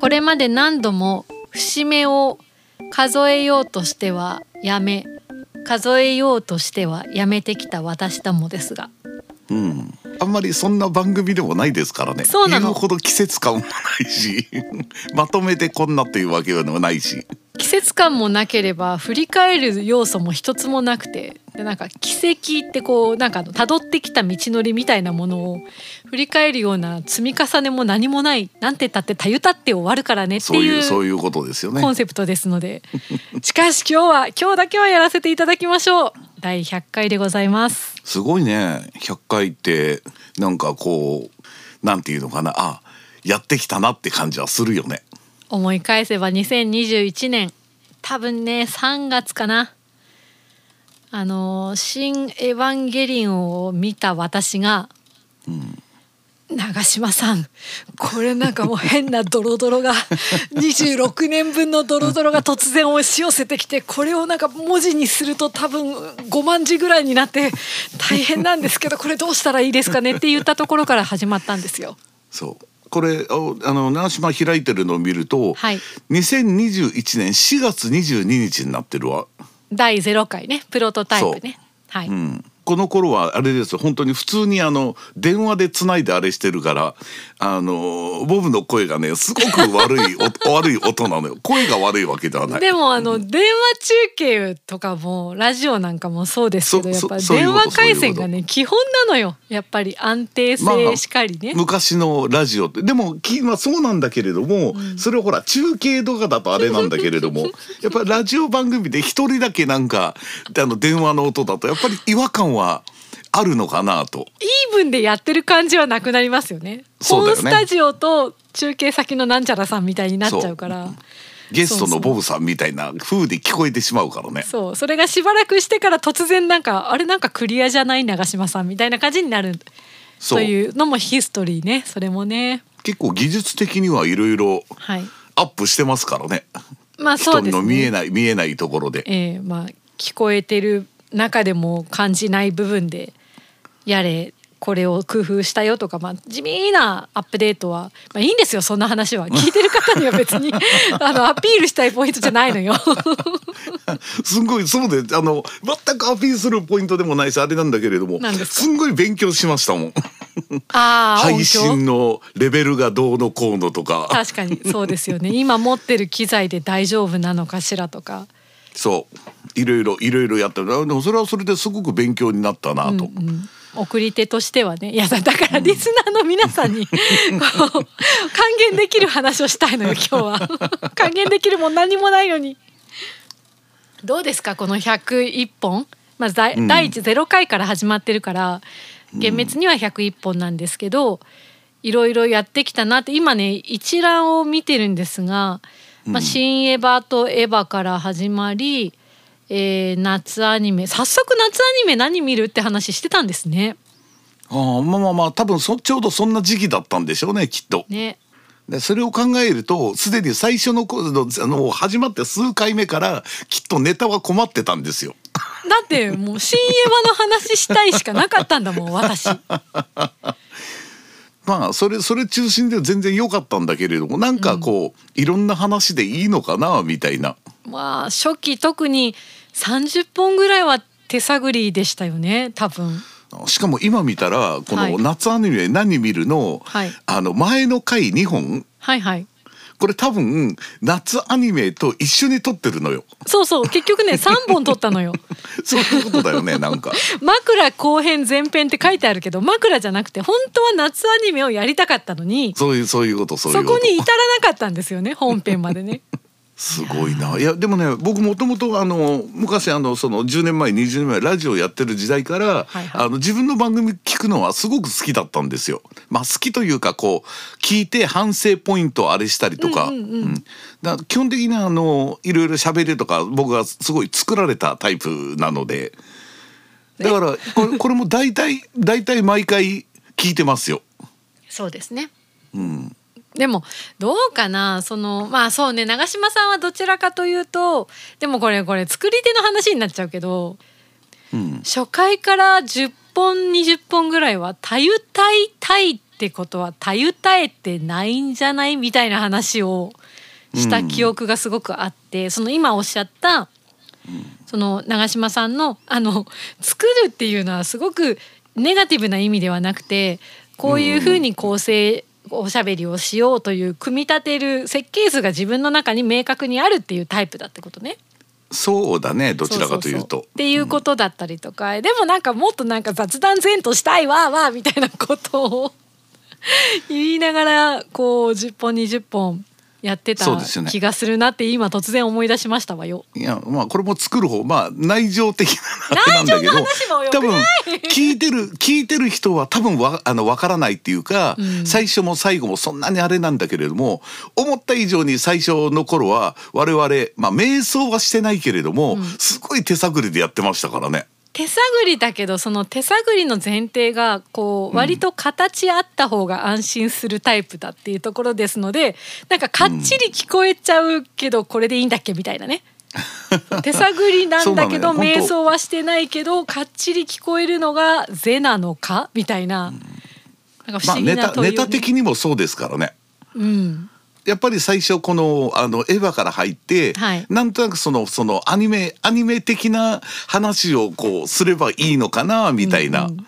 これまで何度も節目を数えようとしてはやめ数えようとしてはやめてきた私どもですが。うん、あんまりそんな番組でもないですからね。そうなの。言うほど季節感もないし。まとめてこんなっていうわけでもないし季節感もなければ振り返る要素も一つもなくてでなんか奇跡ってこうなんか辿ってきた道のりみたいなものを振り返るような積み重ねも何もないなんて言ったってたゆたって終わるからねってそういういうそういうことですよね。コンセプトですので。しかし今日は今日だけはやらせていただきましょう。第100回でございます。すごいね。100回ってなんかこうなんていうのかな。あやってきたなって感じはするよね思い返せば2021年。多分ね3月かな。あの「新エヴァンゲリオン」を見た私が「長嶋さんこれなんかもう変なドロドロが 26年分のドロドロが突然押し寄せてきてこれをなんか文字にすると多分5万字ぐらいになって大変なんですけどこれどうしたらいいですかねって言ったところから始まったんですよ。そうこれああの長島開いてるのを見ると、はい。2021年4月22日になってるわ、第0回ね。プロトタイプね。はい、うん、この頃はあれですよ。本当に普通にあの電話でつないであれしてるからあのボブの声がねすごく悪いお 悪い音なのよ。声が悪いわけではない。でもあの電話中継とかもラジオなんかもそうですけどやそっぱ電話回線がね基本なのよ。やっぱり安定まあ性しかりね。昔のラジオって。でもきまあそうなんだけれども、それほら中継とかだとあれなんだけれども やっぱりラジオ番組で一人だけなんかあの電話の音だとやっぱり違和感はあるのかなと。イーブンでやってる感じはなくなりますよね。そうだよね本スタジオと中継先のなんちゃらさんみたいになっちゃうから。ゲストのボブさんみたいな風で聞こえてしまうからね。そうそれがしばらくしてから突然なんかあれなんかクリアじゃない長嶋さんみたいな感じになるそうというのもヒストリーねそれもね結構技術的にはいろいろはいアップしてますからね。まあそうですね人の見えない見えないところで。えーまあ聞こえてる中でも感じない部分でやれこれを工夫したよとか、まあ、地味なアップデートは、まあ、いいんですよそんな話は 聞いてる方には別に あのアピールしたいポイントじゃないのよ。すんごいそうであの全くアピールするポイントでもないしあれなんだけれどもすんごい勉強しましたもん。あー配信のレベルがどうのこうのとか確かにそうですよね今持ってる機材で大丈夫なのかしらとか。そう。いろいろいろいろやってでもそれはそれですごく勉強になったなと。うん送り手としてはねいやだだからリスナーの皆さんに こう還元できる話をしたいのよ今日は。還元できるもん何もないのに。どうですかこの101本、まあ、第うん。第一0回から始まってるから厳密には101本なんですけどいろいろやってきたなって今ね一覧を見てるんですが「まあ、新エヴァ」と「エヴァ」から始まりえー夏アニメ早速夏アニメ何見るって話してたんですね。ああまあまあまあ多分そちょうどそんな時期だったんでしょうねきっと。ねでそれを考えるとすでに最初の頃のあの始まって数回目からきっとネタは困ってたんですよ。だってもう新エヴァの話したいしかなかったんだもん私。まあそれそれ中心で全然良かったんだけれどもなんかこう、いろんな話でいいのかなみたいな。まあ初期特に30本ぐらいは手探りでしたよね多分。しかも今見たらこはいの夏アニメ何見るの、はいあの前の回2本はいはい。これ多分夏アニメと一緒に撮ってるのよ。そうそう結局ね 3本撮ったのよ。そういうことだよねなんか。枕後編前編って書いてあるけど枕じゃなくて本当は夏アニメをやりたかったのにそういうそういうことそういうこと。そこに至らなかったんですよね本編までね。すごいな。いやでもね僕もともとあの昔あのその10年前20年前ラジオやってる時代から、はいはいあの自分の番組聞くのはすごく好きだったんですよ。まあ好きというかこう聞いて反省ポイントをあれしたりとか。うんうんうんうんだ基本的にあのいろいろ喋りとか僕がすごい作られたタイプなので。だからこれ これも大体大体毎回聞いてますよ。そうですね。うん。でもどうかな？そのまあそうね。長嶋さんはどちらかというとでもこれこれ作り手の話になっちゃうけどうん。初回から10本20本ぐらいは「たゆたいたい」ってことは「たゆたえてないんじゃない?」みたいな話をした記憶がすごくあって、その今おっしゃったその長嶋さんのあの作るっていうのはすごくネガティブな意味ではなくてこういうふうに構成おしゃべりをしようという組み立てる設計図が自分の中に明確にあるっていうタイプだってことね。そうだねどちらかというと。っていうことだったりとか、でもなんかもっとなんか雑談前としたいわーわーみたいなことを 言いながらこう10本20本やってた気がするなって今突然思い出しましたわよ。いやまあこれも作る方まあ内情的なあれなんだけど内情の話もよく多分聞いてる 聞いてる人は多分わあの分からないっていうか、うん最初も最後もそんなにあれなんだけれども思った以上に最初の頃は我々まあ瞑想はしてないけれども、うんすごい手探りでやってましたからね。手探りだけどその手探りの前提がこう割と形あった方が安心するタイプだっていうところですのでなんかかっちり聞こえちゃうけどこれでいいんだっけみたいなね。手探りなんだけど瞑想はしてないけどかっちり聞こえるのが是なのかみたいな。なんか不まあ思議な問いをね。タ的にもそうですからね。うんやっぱり最初このあのエヴァから入って、はい。なんとなくそのそのアニメアニメ的な話をこうすればいいのかなみたいなうんうん。ね。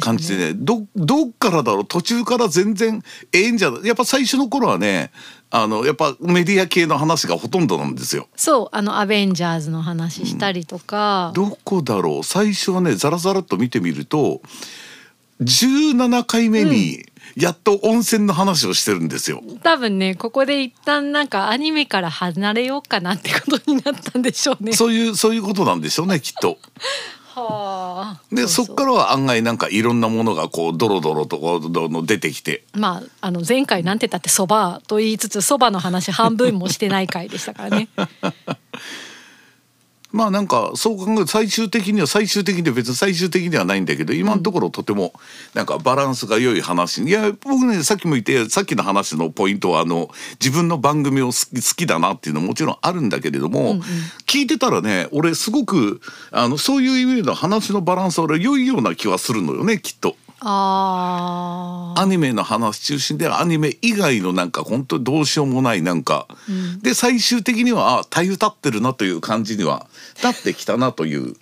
感じでね。どどっからだろう？途中から全然ええんじゃないやっぱ最初の頃はねあのやっぱメディア系の話がほとんどなんですよ。そう。あのアベンジャーズの話したりとか、どこだろう？最初はねザラザラっと見てみると17回目にやっと温泉の話をしてるんですよ。多分ねここで一旦なんかアニメから離れようかなってことになったんでしょうね。そういうそういうことなんでしょうね きっと。はあ。でそっからは案外なんかいろんなものがこうドロドロとこう出てきてまああの前回なんて言ったってそばと言いつつそばの話半分もしてない回でしたからね。まあなんかそう考えると最終的には最終的には別に最終的にはないんだけど今のところとてもなんかバランスが良い話いや僕ねさっきも言ってさっきの話のポイントはあの自分の番組を好き好きだなっていうのももちろんあるんだけれども、聞いてたらね俺すごくあのそういう意味での話のバランスは俺良いような気はするのよねきっと。ああ。アニメの話中心でアニメ以外のなんか本当にどうしようもないなんか、で最終的にはあたゆたってるなという感じにはなってきたなという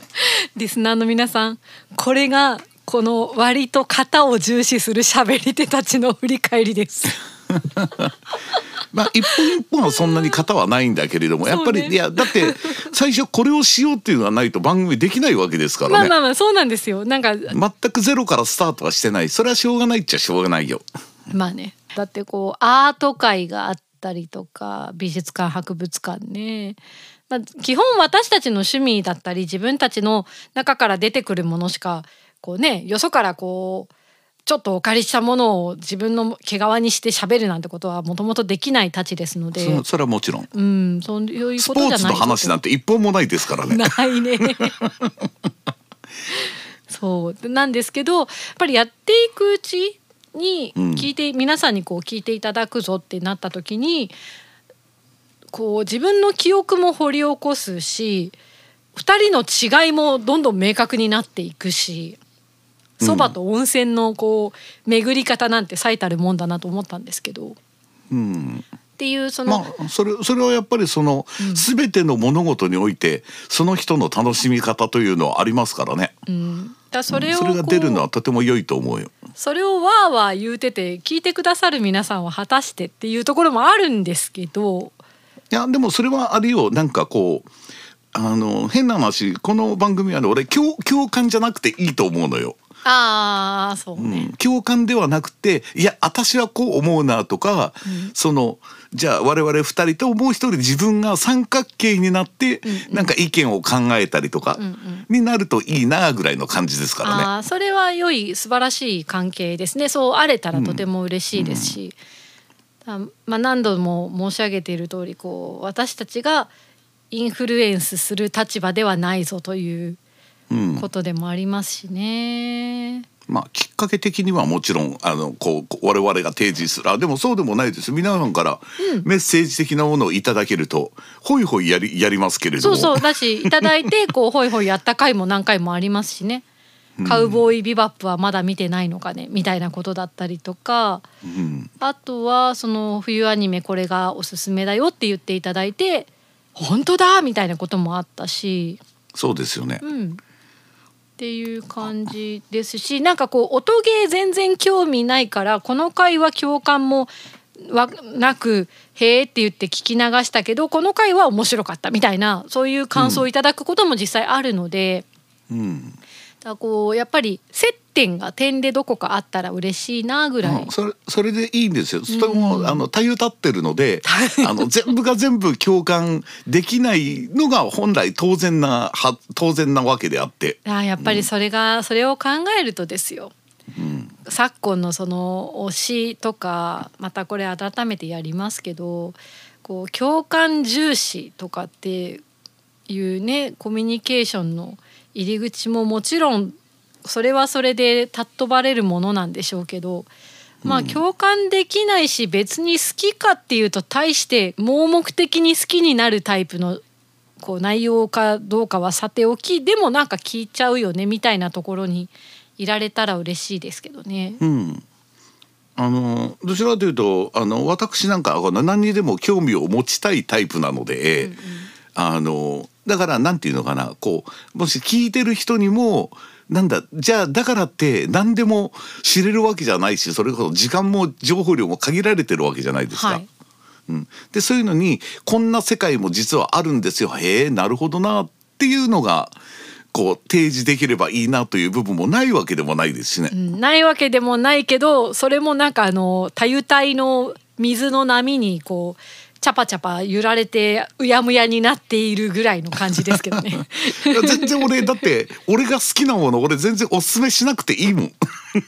リスナーの皆さんこれがこの割と型を重視する喋り手たちの振り返りです。まあ一本一本はそんなに型はないんだけれども、やっぱりね。いやだって最初これをしようっていうのはないと番組できないわけですからね、まあまあまあそうなんですよ。なんか全くゼロからスタートはしてない。それはしょうがないっちゃしょうがないよ。まあね。だってこうアート界があったりとか美術館博物館ね、まあ、基本私たちの趣味だったり自分たちの中から出てくるものしかこうねよそからこうちょっとお借りしたものを自分の毛皮にして喋るなんてことはもともとできないたちですのでそそれはもちろんうんそういうスポことじゃないーツの話なんて一本もないですからね。ないね。そうなんですけどやっぱりやっていくうちにうん聞いて、皆さんにこう聞いていただくぞってなった時にこう自分の記憶も掘り起こすし2人の違いもどんどん明確になっていくしそばと温泉のこう巡り方なんて最たるもんだなと思ったんですけど。うんっていうその、まあそれそれはやっぱりその、全ての物事においてその人の楽しみ方というのはありますからね。うん、だそれをそれが出るのはとても良いと思うよ。それをわーわー言うてて聞いてくださる皆さんは果たしてっていうところもあるんですけどいやでもそれはあれよなんかこうあの変な話この番組はね俺共共感じゃなくていいと思うのよ。ああそううね、ん、共感ではなくていや私はこう思うなとか、そのじゃあ我々二人ともう一人自分が三角形になって、なんか意見を考えたりとか、になるといいなぐらいの感じですからね。それは良い素晴らしい関係ですね。そうあれたらとても嬉しいですし、あまあ、何度も申し上げている通りこう私たちがインフルエンスする立場ではないぞといううんことでもありますしね。まあきっかけ的にはもちろんあのこう我々が提示する。あでもそうでもないです。皆さんからメッセージ的なものをいただけると、ほいほいやりやりますけれども。そうそう。だしいただいて こうホイホイやった回も何回もありますしね。カウボーイビバップはまだ見てないのかねみたいなことだったりとか。うん。あとはその冬アニメこれがおすすめだよって言っていただいて本当だみたいなこともあったし、そうですよね。うん、っていう感じですしなんかこう音ゲー全然興味ないからこの回は共感もわなく「へえ」って言って聞き流したけどこの回は面白かったみたいなそういう感想をいただくことも実際あるので。うんだこうやっぱり接点が点でどこかあったら嬉しいなぐらい。うん、それそれでいいんですよ。それも、あの多様立ってるので、あの全部が全部共感できないのが本来当然なは当然なわけであって、あーやっぱりそれが、それを考えるとですよ。うん、昨今のその推しとかまたこれ改めてやりますけどこう共感重視とかっていうねコミュニケーションの入り口ももちろんそれはそれで尊ばれるものなんでしょうけどまあ共感できないし別に好きかっていうと大して盲目的に好きになるタイプのこう内容かどうかはさておきでもなんか聞いちゃうよねみたいなところにいられたら嬉しいですけどね。うん。あのどちらかというとあの私なんか何にでも興味を持ちたいタイプなので、あのだからなんていうのかなこうもし聞いてる人にもなんだじゃあだからって何でも知れるわけじゃないしそれこそ時間も情報量も限られてるわけじゃないですか。はいうん、でそういうのにこんな世界も実はあるんですよへえなるほどなっていうのがこう提示できればいいなという部分もないわけでもないですしね。うんないわけでもないけどそれもなんかあの多油体の水の波にこうチャパチャパ揺られてうやむやになっているぐらいの感じですけどね。全然俺だって俺が好きなもの俺全然おすすめしなくていいもん。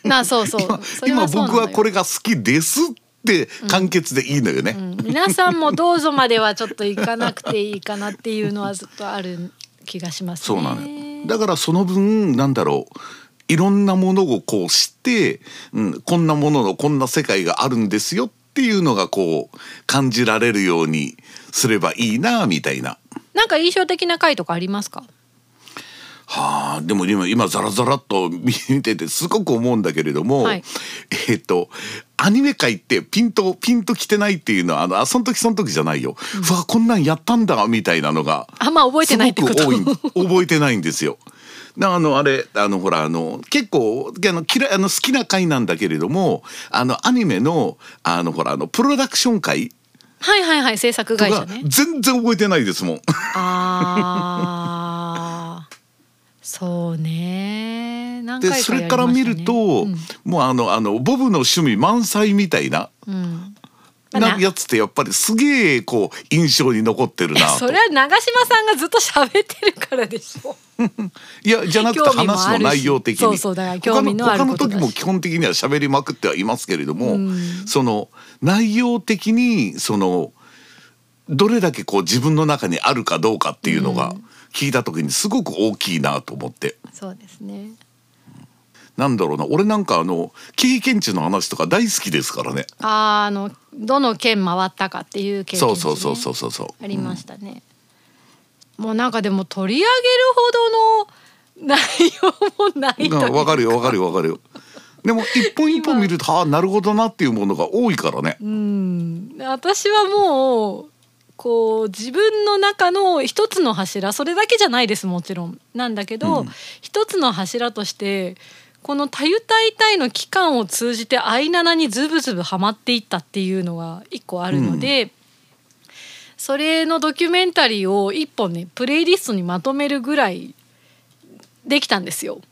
なあそうそう今僕はこれが好きですって簡潔でいいのよね。うん皆さんもどうぞまではちょっと行かなくていいかなっていうのはずっとある気がしますね。そうなのよ。だからその分なんだろう。いろんなものをこう知って、うん、こんなもののこんな世界があるんですよっていうのがこう感じられるようにすればいいなみたいな。なんか印象的な回とかありますか？はあでも今今ザラザラっと見ててすごく思うんだけれども、はいえっとアニメ界ってピンとピンときてないっていうのはあのあその時その時じゃないよ、うわこんなんやったんだみたいなのがあんま覚えてないってこと？すごく多い覚えてないんですよ。だあのあれあのほらあの結構あの嫌いあの好きな回なんだけれどもあのアニメのあのほらあのプロダクション回はいはいはい制作会社ね。全然覚えてないですもん。ああそうね何回それから見ると、もうあのあのボブの趣味満載みたいな。うんななやつってやっぱりすげえこう印象に残ってるなとそれは長嶋さんがずっと喋ってるからでしょ。いやじゃなくて話の内容的にそうそうだから興味のある他の時も基本的には喋りまくってはいますけれども、うんその内容的にそのどれだけこう自分の中にあるかどうかっていうのが聞いた時にすごく大きいなと思って。そうですね。なんだろうな俺なんかあの経験値の話とか大好きですからね。あーあのどの県回ったかっていう経験、そうそうそうそうそうそう。ありましたね。もうなんかでも取り上げるほどの内容もないわかるよわかるよわかるよ。でも一本一本見るとああなるほどなっていうものが多いからね。うん私はもうこう自分の中の一つの柱それだけじゃないですもちろんなんだけど、うん一つの柱としてこの「たゆたいたい」の期間を通じてアイナナにズブズブハマっていったっていうのが一個あるので、それのドキュメンタリーを一本ねプレイリストにまとめるぐらいできたんですよ。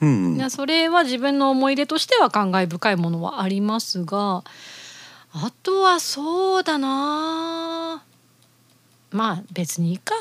うんいやそれは自分の思い出としては感慨深いものはありますがあとはそうだな。まあ別にいいか。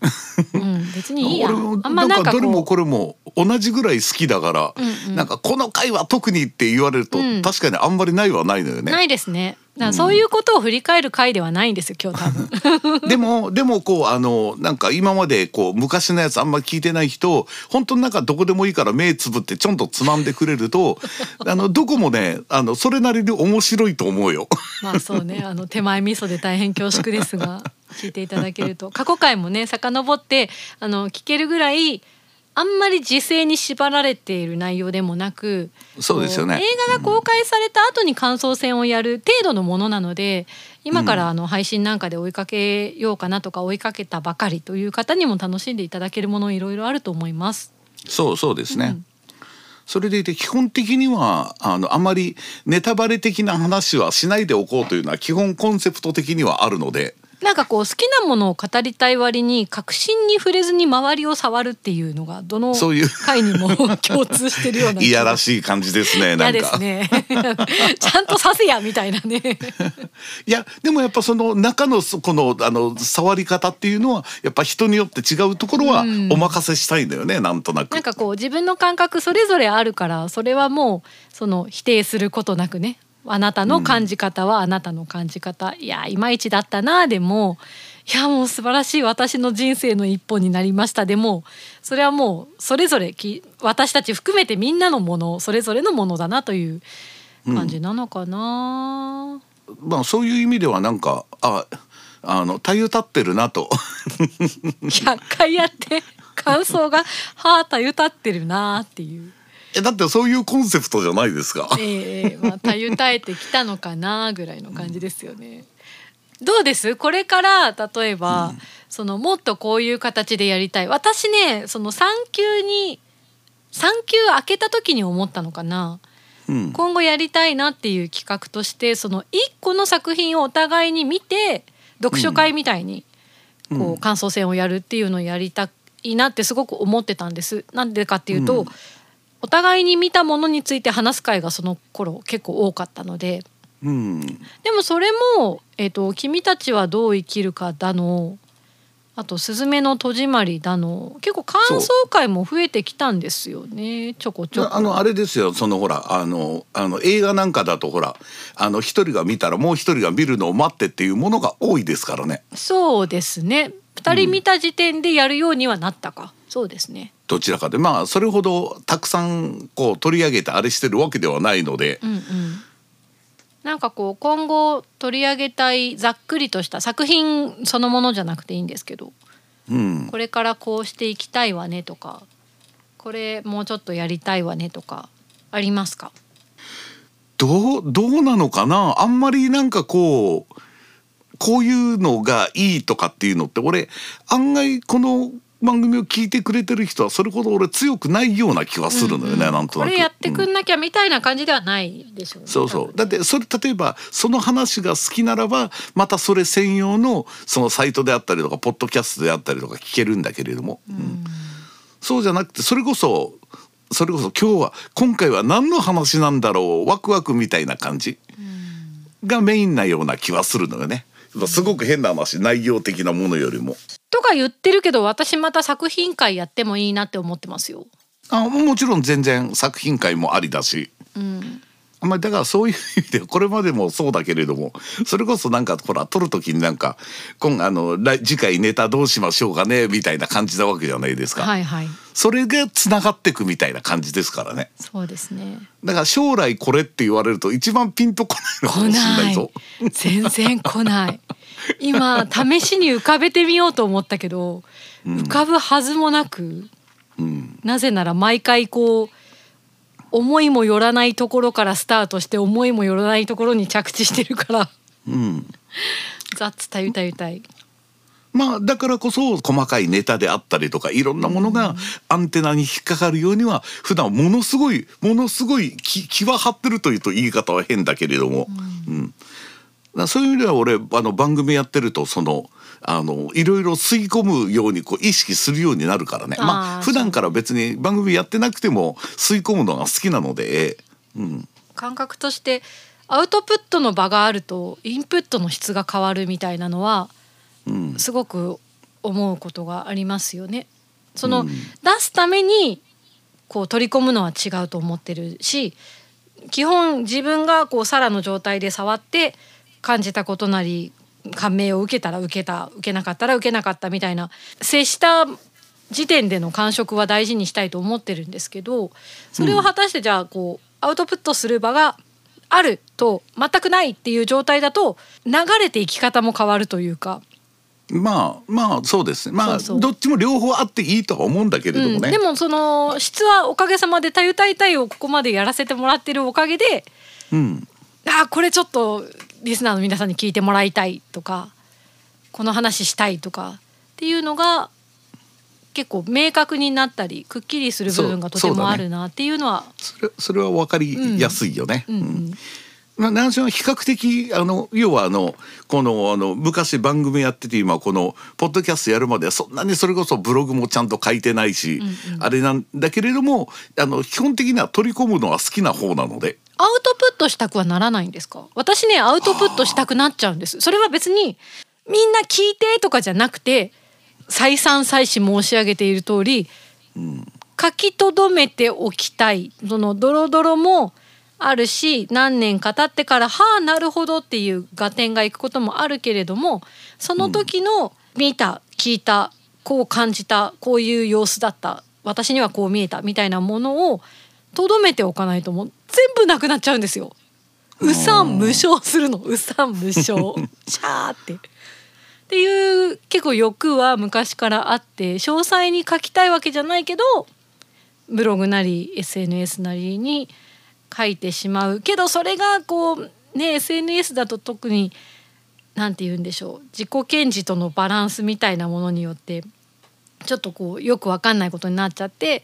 うん、別にいいや。あんまなんかどれもここれも同じぐらい好きだから、うんうん。なんかこの回は特にって言われると、うん。確かにあんまりないはないのよね。うないですねだからそういうことを振り返る回ではないんですよ今日多分。でもでもこうあのなんか今までこう昔のやつあんま聞いてない人本当になんかどこでもいいから目つぶってちょんとつまんでくれると あのどこもねあのそれなりに面白いと思うよ。まあそうねあの手前味噌で大変恐縮ですが聞いていただけると。過去回もね遡ってあの聞けるぐらいあんまり時勢に縛られている内容でもなくそうですよねこ映画が公開された後に感想戦をやる程度のものなので今からあの配信なんかで追いかけようかなとか追いかけたばかりという方にも楽しんでいただけるものいろいろあると思います。そうそうですね。それでいて基本的にはあのあまりネタバレ的な話はしないでおこうというのは基本コンセプト的にはあるので。なんかこう好きなものを語りたい割に確信に触れずに周りを触るっていうのがどのそういう回にも共通してるようないやらしい感じですね。な嫌んか。ですね ちゃんとさせやみたいなね いやでもやっぱその中のそこのあの触り方っていうのはやっぱ人によって違うところはお任せしたいんだよね、なんとなく。なんかこう自分の感覚それぞれあるからそれはもうその否定することなくねあなたの感じ方はあなたの感じ方、いやいまいちだったなでも。いやもう素晴らしい私の人生の一歩になりました。でもそれはもうそれぞれき私たち含めてみんなのものそれぞれのものだなという感じなのかな。まあそういう意味ではなんかああのたゆ立ってるなと。100回やって感想が「はあたゆたってるな」っていう。えだってそういうコンセプトじゃないですか。ええまあたゆたえてきたのかなぐらいの感じですよね。どうです？これから例えば、そのもっとこういう形でやりたい。私ねその産休に産休明けた時に思ったのかな。うん、今後やりたいなっていう企画としてその一個の作品をお互いに見て読書会みたいにこう感想戦をやるっていうのをやりたいなってすごく思ってたんです。なんでかっていうと、うんお互いに見たものについて話す会がその頃結構多かったので。うん、でもそれも、えーと「君たちはどう生きるか」だのあと「すずめの戸締まり」だの結構感想会も増えてきたんですよねちょこちょこ。あのあれですよそのほらあのあの映画なんかだとほらあの一人が見たらもう一人が見るのを待ってっていうものが多いですからね。そうですね。2人見た時点でやるようにはなったか、そうですね。どちらかでまあそれほどたくさんこう取り上げてあれしてるわけではないので、うんうん、なんかこう今後取り上げたいざっくりとした作品そのものじゃなくていいんですけど。うん、これからこうしていきたいわねとか。これもうちょっとやりたいわねとかありますか？どうどうなのかな？あんまりなんかこうこういうのがいいとかっていうのって俺案外この番組を聞いてくれてる人はそれほど俺強くないような気はするのよね、うんうんなんとなく。これやってくうんんなきゃみたいな感じではないでしょうね。そうそう。だってそれ例えばその話が好きならばまたそれ専用のそのサイトであったりとかポッドキャストであったりとか聞けるんだけれども、うん。そうじゃなくてそれこそそれこそ今日は今回は何の話なんだろうワクワクみたいな感じがメインなような気はするのよね。すごく変な話内容的なものよりも。とか言ってるけど私また作品会やってもいいなって思ってますよ。あもちろん全然作品会もありだし。うん、まあだからそういう意味でこれまでもそうだけれどもそれこそなんかほら撮る時になんか今あの来次回ネタどうしましょうかねみたいな感じなわけじゃないですか、はいはい。それがつながってくみたいな感じですからね。そうですね。だから将来これって言われると一番ピンとこないのか来もしれないぞ。全然来ない。今試しに浮かべてみようと思ったけど、浮かぶはずもなくうん、なぜなら毎回こう思いもよらないところからスタートして思いもよらないところに着地してるから。うん。ザッツたゆたゆたい。まあだからこそ細かいネタであったりとかいろんなものがアンテナに引っかかるようには普段ものすごいものすごい気気は張ってるというと言い方は変だけれども、うん。だからそういう意味では俺あの番組やってるとそのあのいろいろ吸い込むようにこう意識するようになるからね。まあ普段から別に番組やってなくても吸い込むのが好きなので、うん、感覚としてアウトプットの場があるとインプットの質が変わるみたいなのはうん。すごく思うことがありますよね。その、うん。出すためにこう取り込むのは違うと思ってるし基本自分がこうサラの状態で触って感じたことなり感銘を受けたら受けた受けなかったら受けなかったみたいな接した時点での感触は大事にしたいと思ってるんですけどそれを果たしてじゃあこうアウトプットする場があると全くないっていう状態だと流れていき方も変わるというか、まあまあそうですね。まあどっちも両方あっていいとは思うんだけれどもね、うん、でもその質はおかげさまで「たゆたいたい」をここまでやらせてもらってるおかげでうん。あーこれちょっとリスナーの皆さんに聞いてもらいたいとかこの話したいとかっていうのが結構明確になったりくっきりする部分がとてもあるなっていうのはそれそれは分かりやすいよね。うん。うんまあ、男性は比較的あの要はあのこのあの昔番組やってて今このポッドキャストやるまではそんなにそれこそブログもちゃんと書いてないし、あれなんだけれどもあの基本的には取り込むのは好きな方なので。アウトプットしたくはならないんですか？私ねアウトプットしたくなっちゃうんです。それは別にみんな聞いてとかじゃなくて再三再四申し上げている通り、書き留めておきたい。そのドロドロもあるし何年か経ってからはあなるほどっていう合点がいくこともあるけれどもその時の見た聞いたこう感じたこういう様子だった私にはこう見えたみたいなものをとどめておかないともう全部なくなっちゃうんですよ。うさん無償するのうさん無償 シャーって。っていう結構欲は昔からあって詳細に書きたいわけじゃないけどブログなり SNS なりに書いてしまうけどそれがこうね SNS だと特に何て言うんでしょう自己顕示とのバランスみたいなものによってちょっとこうよくわかんないことになっちゃって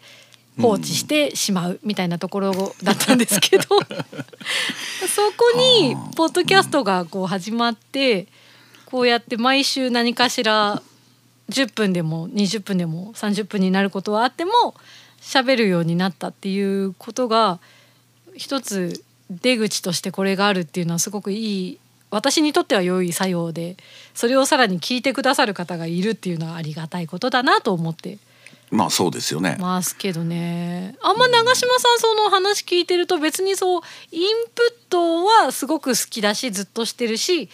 放置してしまうみたいなところだったんですけど、そこにポッドキャストがこう始まってこうやって毎週何かしら10分でも20分でも30分になることはあっても喋るようになったっていうことが一つ出口としてこれがあるっていうのはすごくいい私にとっては良い作用でそれをさらに聞いてくださる方がいるっていうのはありがたいことだなと思ってまあそうですよね。ますけどねあんま長嶋さんその話聞いてると別にそうインプットはすごく好きだしずっとしてるし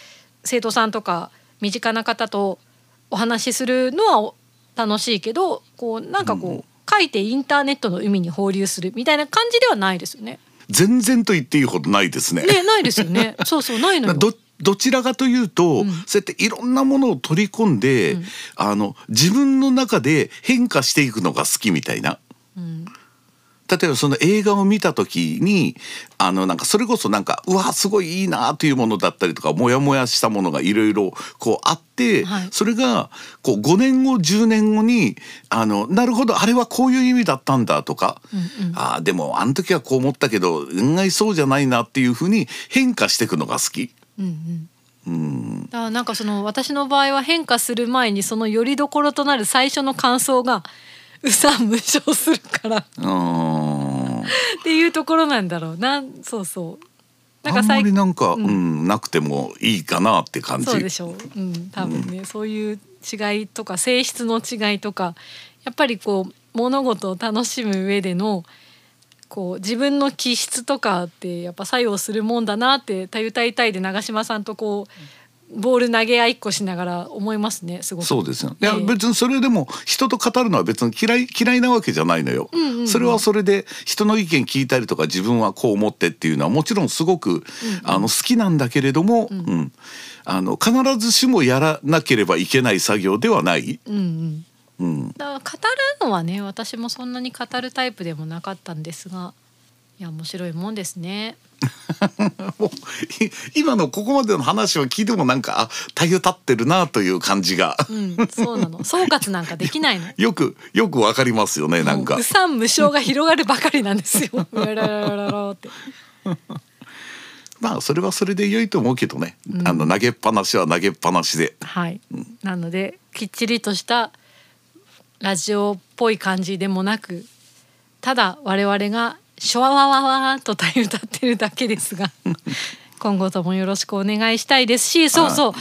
生徒さんとか身近な方とお話しするのは楽しいけどこうなんかこう、書いてインターネットの海に放流するみたいな感じではないですよね。全然と言っていいほどないですね。ねないですよね。そうそうないのよ。どどちらかというと、んそうやっていろんなものを取り込んで、うんあの自分の中で変化していくのが好きみたいな。うん例えばその映画を見た時にあのなんかそれこそなんかうわすごいいいなというものだったりとかモヤモヤしたものがいろいろこうあって、はい。それがこう5年後10年後にあのなるほどあれはこういう意味だったんだとか、うんうん。あーでもあの時はこう思ったけど案外そうじゃないなっていうふうに変化していくのが好き。うんうん。うん。だなんかその私の場合は変化する前にその拠り所となる最初の感想がうさん無償するから。っていうところなんだろう。なそうそう。なんかあんま最りなんか、ううんんなくてもいいかなって感じ。そうでしょ。う、うん、多分ね、そういう違いとか性質の違いとかやっぱりこう物事を楽しむ上でのこう自分の気質とかってやっぱ作用するもんだなって「たゆたいたい」で長嶋さんとこうボール投げ合いっこしながら思いますねすごく。そうですよ。いや、ええ別にそれでも人と語るのは別に嫌い嫌いなわけじゃないのよ、うんうんうん。それはそれで人の意見聞いたりとか自分はこう思ってっていうのはもちろんすごく、あの好きなんだけれども、うん。あの必ずしもやらなければいけない作業ではない。うんうん。うん、だから語るのはね私もそんなに語るタイプでもなかったんですがいや面白いもんですね。今のここまでの話を聞いてもなんかあたゆたってるなという感じがうん、そうなの 総括なんかできないの。よくよくわかりますよねなんかもう。うさん無償が広がるばかりなんですよ。まあそれはそれで良いと思うけどね、あの投げっぱなしは投げっぱなしで。はい。なのできっちりとしたラジオっぽい感じでもなく、ただ我々がシュワワワワーと歌い歌ってるだけですが、今後ともよろしくお願いしたいですし、そうそう。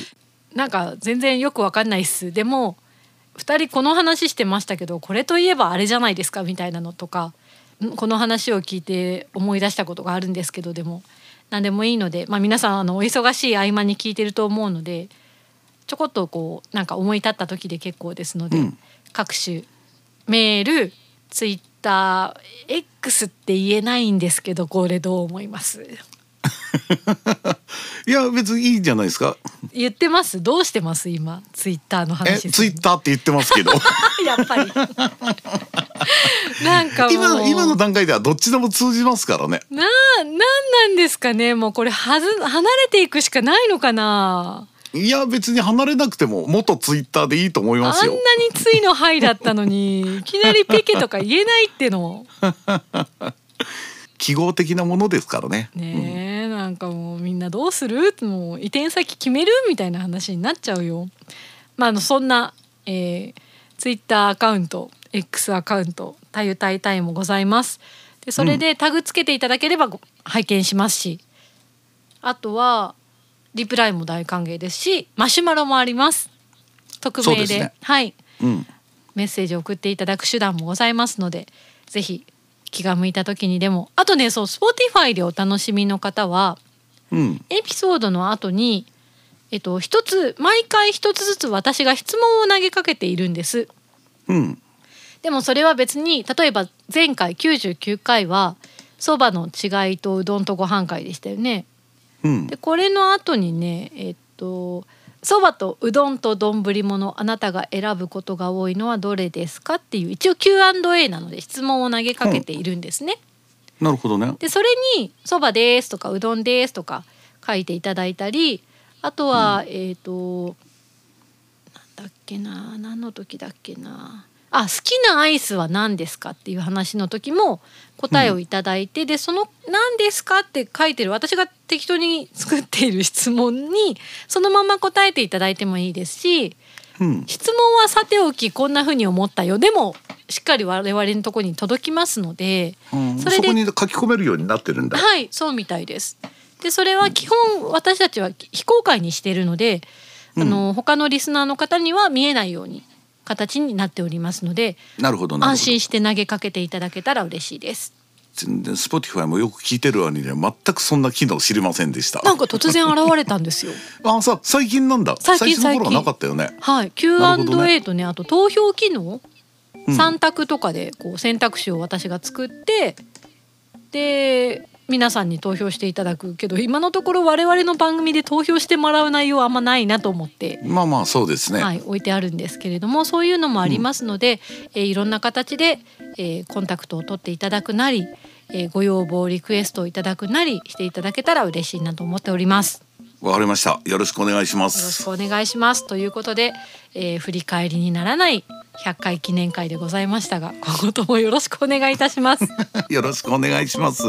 なんか全然よくわかんないっす。でも2人この話してましたけどこれといえばあれじゃないですかみたいなのとかんこの話を聞いて思い出したことがあるんですけどでも何でもいいので、まあ、皆さんあのお忙しい合間に聞いてると思うのでちょこっとこうなんか思い立った時で結構ですので、うん各種メールツイッター X って言えないんですけどこれどう思います？いや別にいいんじゃないですか。言ってます？どうしてます？今ツイッターのえ話ツイッターって言ってますけど。やっぱり。なんかもう。今の今の段階ではどっちでも通じますからね。ななんなんですかね。もうこれはず離れていくしかないのかないや別に離れなくても元ツイッターでいいと思いあんなにますよついのはいだったのに いきなりペケとか言えないっての。記号的なものですからね。ねえ、なんかもうみんなどうする？もう移転先決める？みたいな話になっちゃうよ。まああのそんな、えー、ツイッターアカウント X アカウント「たゆたいたい」もございます。でそれでタグつけていただければご拝見しますし。あとはリプライも大歓迎ですしマシュマロもあります。匿名でねはいうんメッセージを送っていただく手段もございますのでぜひ気が向いた時にでもあとねそう Spotify でお楽しみの方はうんエピソードの後にえっと一つ毎回一つずつ私が質問を投げかけているんです。うんでもそれは別に例えば前回99回はそばの違いとうどんとご飯会でしたよね。うん。でこれの後にねえっとそばとうどんと丼物あなたが選ぶことが多いのはどれですかっていう一応 Q&A なので質問を投げかけているんですね。なるほどね。でそれに「そばです」とか「うどんです」とか書いていただいたりあとは、えっ、となんだっけな何の時だっけな。あ好きなアイスは何ですかっていう話の時も答えをいただいて、でその「何ですか?」って書いてる私が適当に作っている質問にそのまま答えていただいてもいいですしうん質問はさておきこんな風に思ったよでもしっかり我々のところに届きますので。うんそれでそこに書き込めるようになってるんだはい、そうみたいです。で、それは基本私たちは非公開にしているので、あの他のリスナーの方には見えないように形になっておりますので、なるほど安心して投げかけていただけたら嬉しいです。全然 Spotify もよく聞いてる割には全くそんな機能知りませんでした。なんか突然現れたんですよ。あさ最近なんだ？最近初の頃は最近なかったよね。はい、Q&A ねとね、あと投票機能、うん。三択とかでこう選択肢を私が作って、で皆さんに投票していただくけど今のところ我々の番組で投票してもらう内容はあんまないなと思ってまあまあそうですね、はい、置いてあるんですけれどもそういうのもありますので、えーいろんな形で、えーコンタクトを取っていただくなり、えーご要望リクエストをいただくなりしていただけたら嬉しいなと思っております。わかりました。よろしくお願いしまよろしすくお願いします。ということで、えー振り返りにならない100回記念会でございましたが今後ともよろしくお願いいたします。よろしくお願いします